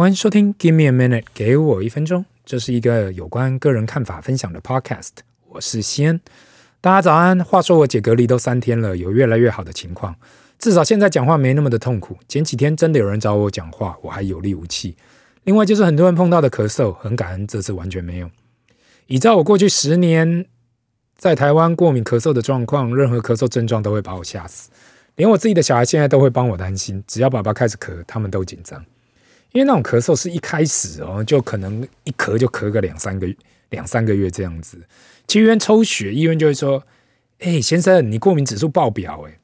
欢迎收听《Give me a minute》，给我一分钟。这是一个有关个人看法分享的 Podcast。我是西恩，大家早安。话说我姐隔离都三天了，有越来越好的情况，至少现在讲话没那么的痛苦。前几天真的有人找我讲话，我还有力无气。另外就是很多人碰到的咳嗽，很感恩这次完全没有。依照我过去十年在台湾过敏咳嗽的状况，任何咳嗽症状都会把我吓死，连我自己的小孩现在都会帮我担心。只要爸爸开始咳，他们都紧张。因为那种咳嗽是一开始哦，就可能一咳就咳个两三个，两三个月这样子。去医院抽血，医院就会说：“哎，先生，你过敏指数爆表，哎，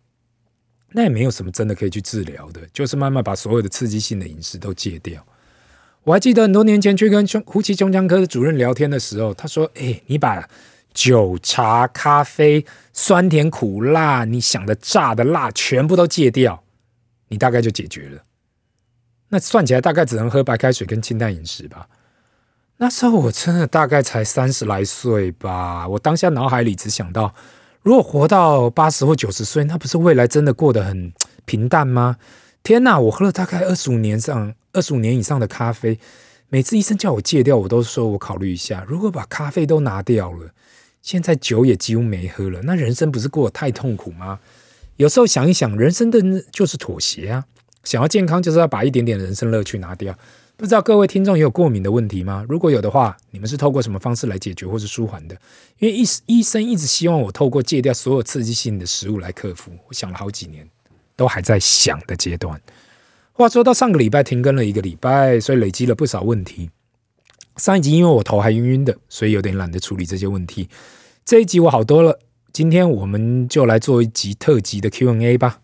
那也没有什么真的可以去治疗的，就是慢慢把所有的刺激性的饮食都戒掉。”我还记得很多年前去跟胸呼吸胸腔科的主任聊天的时候，他说：“哎，你把酒、茶、咖啡、酸甜苦辣，你想的炸的辣，全部都戒掉，你大概就解决了。”那算起来大概只能喝白开水跟清淡饮食吧。那时候我真的大概才三十来岁吧。我当下脑海里只想到，如果活到八十或九十岁，那不是未来真的过得很平淡吗？天哪！我喝了大概二十五年上二十五年以上的咖啡，每次医生叫我戒掉，我都说我考虑一下。如果把咖啡都拿掉了，现在酒也几乎没喝了，那人生不是过得太痛苦吗？有时候想一想，人生的就是妥协啊。想要健康，就是要把一点点人生乐趣拿掉。不知道各位听众也有过敏的问题吗？如果有的话，你们是透过什么方式来解决或是舒缓的？因为医医生一直希望我透过戒掉所有刺激性的食物来克服。我想了好几年，都还在想的阶段。话说到上个礼拜停更了一个礼拜，所以累积了不少问题。上一集因为我头还晕晕的，所以有点懒得处理这些问题。这一集我好多了，今天我们就来做一集特辑的 Q&A 吧。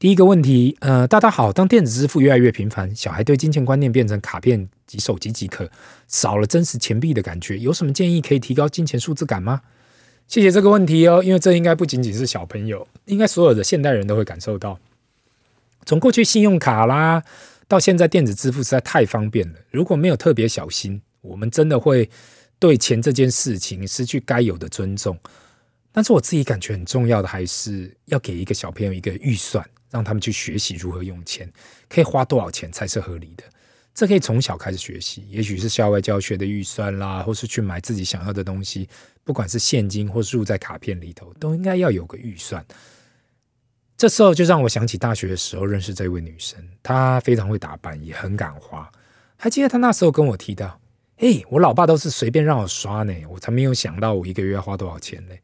第一个问题，呃，大家好，当电子支付越来越频繁，小孩对金钱观念变成卡片及手机即可，少了真实钱币的感觉，有什么建议可以提高金钱数字感吗？谢谢这个问题哦，因为这应该不仅仅是小朋友，应该所有的现代人都会感受到。从过去信用卡啦，到现在电子支付实在太方便了，如果没有特别小心，我们真的会对钱这件事情失去该有的尊重。但是我自己感觉很重要的，还是要给一个小朋友一个预算。让他们去学习如何用钱，可以花多少钱才是合理的？这可以从小开始学习，也许是校外教学的预算啦，或是去买自己想要的东西，不管是现金或是入在卡片里头，都应该要有个预算。这时候就让我想起大学的时候认识这位女生，她非常会打扮，也很敢花。还记得她那时候跟我提到：“嘿，我老爸都是随便让我刷呢，我才没有想到我一个月要花多少钱呢。”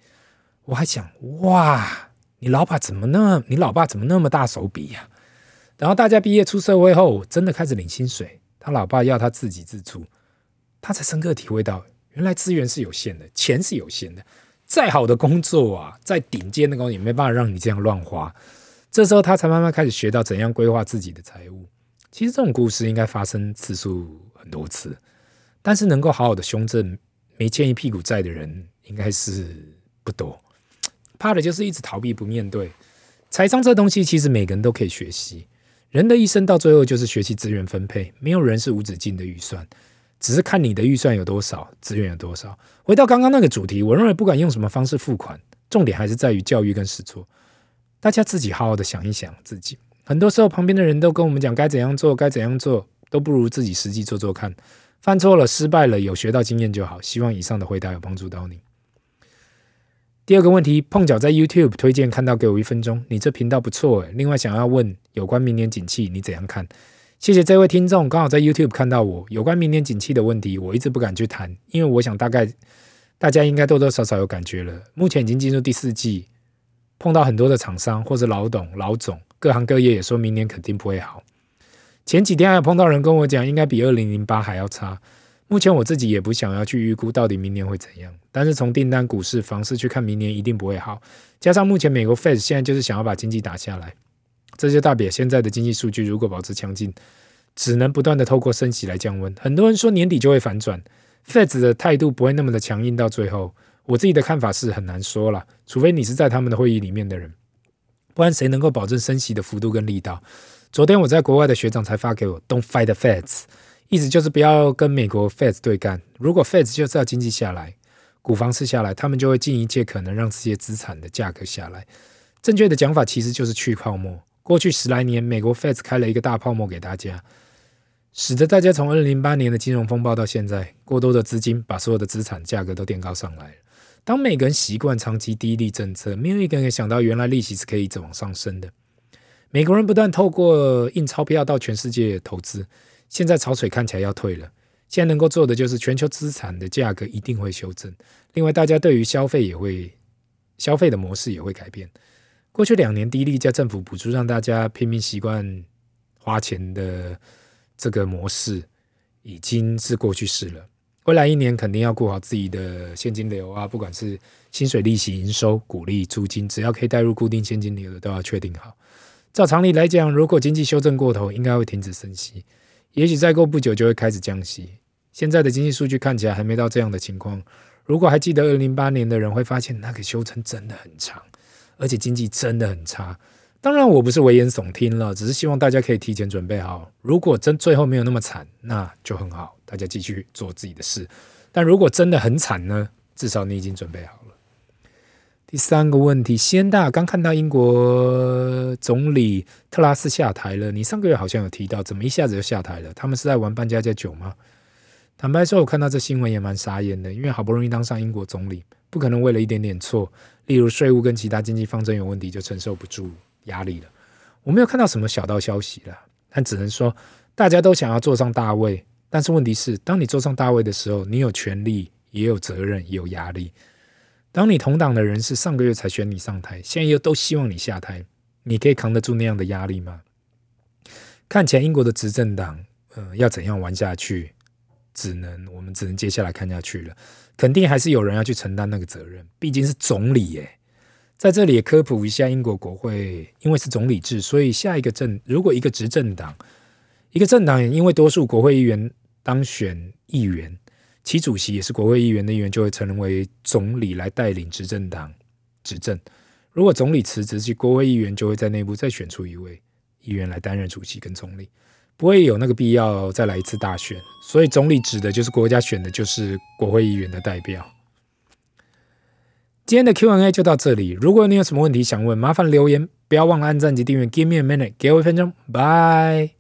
我还想：“哇！”你老爸怎么那么？你老爸怎么那么大手笔呀？然后大家毕业出社会后，真的开始领薪水，他老爸要他自给自足，他才深刻体会到，原来资源是有限的，钱是有限的。再好的工作啊，再顶尖的工作也没办法让你这样乱花。这时候他才慢慢开始学到怎样规划自己的财务。其实这种故事应该发生次数很多次，但是能够好好的修正没欠一屁股债的人，应该是不多。怕的就是一直逃避不面对。财商这东西，其实每个人都可以学习。人的一生到最后就是学习资源分配，没有人是无止境的预算，只是看你的预算有多少，资源有多少。回到刚刚那个主题，我认为不管用什么方式付款，重点还是在于教育跟实作。大家自己好好的想一想自己。很多时候，旁边的人都跟我们讲该怎样做，该怎样做，都不如自己实际做做看。犯错了，失败了，有学到经验就好。希望以上的回答有帮助到你。第二个问题，碰巧在 YouTube 推荐看到，给我一分钟。你这频道不错诶。另外想要问有关明年景气，你怎样看？谢谢这位听众，刚好在 YouTube 看到我有关明年景气的问题，我一直不敢去谈，因为我想大概大家应该多多少少有感觉了。目前已经进入第四季，碰到很多的厂商或者老董、老总，各行各业也说明年肯定不会好。前几天还有碰到人跟我讲，应该比二零零八还要差。目前我自己也不想要去预估到底明年会怎样，但是从订单、股市、房市去看，明年一定不会好。加上目前美国 Fed 现在就是想要把经济打下来，这就代表现在的经济数据如果保持强劲，只能不断的透过升息来降温。很多人说年底就会反转，Fed 的态度不会那么的强硬到最后。我自己的看法是很难说了，除非你是在他们的会议里面的人，不然谁能够保证升息的幅度跟力道？昨天我在国外的学长才发给我，Don't fight the Feds。意思就是不要跟美国 Fed 对干。如果 Fed 就是要经济下来，股房市下来，他们就会尽一切可能让这些资产的价格下来。正确的讲法其实就是去泡沫。过去十来年，美国 Fed 开了一个大泡沫给大家，使得大家从二零零八年的金融风暴到现在，过多的资金把所有的资产价格都垫高上来了。当每个人习惯长期低利政策，没有一个人想到原来利息是可以一直往上升的。美国人不断透过印钞票到全世界投资，现在潮水看起来要退了。现在能够做的就是全球资产的价格一定会修正。另外，大家对于消费也会消费的模式也会改变。过去两年低利加政府补助，让大家拼命习惯花钱的。这个模式已经是过去式了。未来一年肯定要顾好自己的现金流啊，不管是薪水、利息、营收、股利、租金，只要可以带入固定现金流的，都要确定好。照常理来讲，如果经济修正过头，应该会停止升息，也许再过不久就会开始降息。现在的经济数据看起来还没到这样的情况。如果还记得二零零八年的人会发现，那个修正真的很长，而且经济真的很差。当然，我不是危言耸听了，只是希望大家可以提前准备好。如果真最后没有那么惨，那就很好，大家继续做自己的事。但如果真的很惨呢？至少你已经准备好了。第三个问题，先大刚看到英国总理特拉斯下台了，你上个月好像有提到，怎么一下子就下台了？他们是在玩扮家家酒吗？坦白说，我看到这新闻也蛮傻眼的，因为好不容易当上英国总理，不可能为了一点点错，例如税务跟其他经济方针有问题就承受不住。压力了，我没有看到什么小道消息了，但只能说大家都想要坐上大位。但是问题是，当你坐上大位的时候，你有权利，也有责任，也有压力。当你同党的人是上个月才选你上台，现在又都希望你下台，你可以扛得住那样的压力吗？看起来英国的执政党，呃，要怎样玩下去，只能我们只能接下来看下去了。肯定还是有人要去承担那个责任，毕竟是总理耶。在这里也科普一下，英国国会因为是总理制，所以下一个政如果一个执政党，一个政党因为多数国会议员当选议员，其主席也是国会议员的议员，就会成为总理来带领执政党执政。如果总理辞职，其国会议员就会在内部再选出一位议员来担任主席跟总理，不会有那个必要再来一次大选。所以总理指的就是国家选的就是国会议员的代表。今天的 Q&A 就到这里。如果你有什么问题想问，麻烦留言，不要忘了按赞及订阅。Give me a minute，给我一分钟，拜。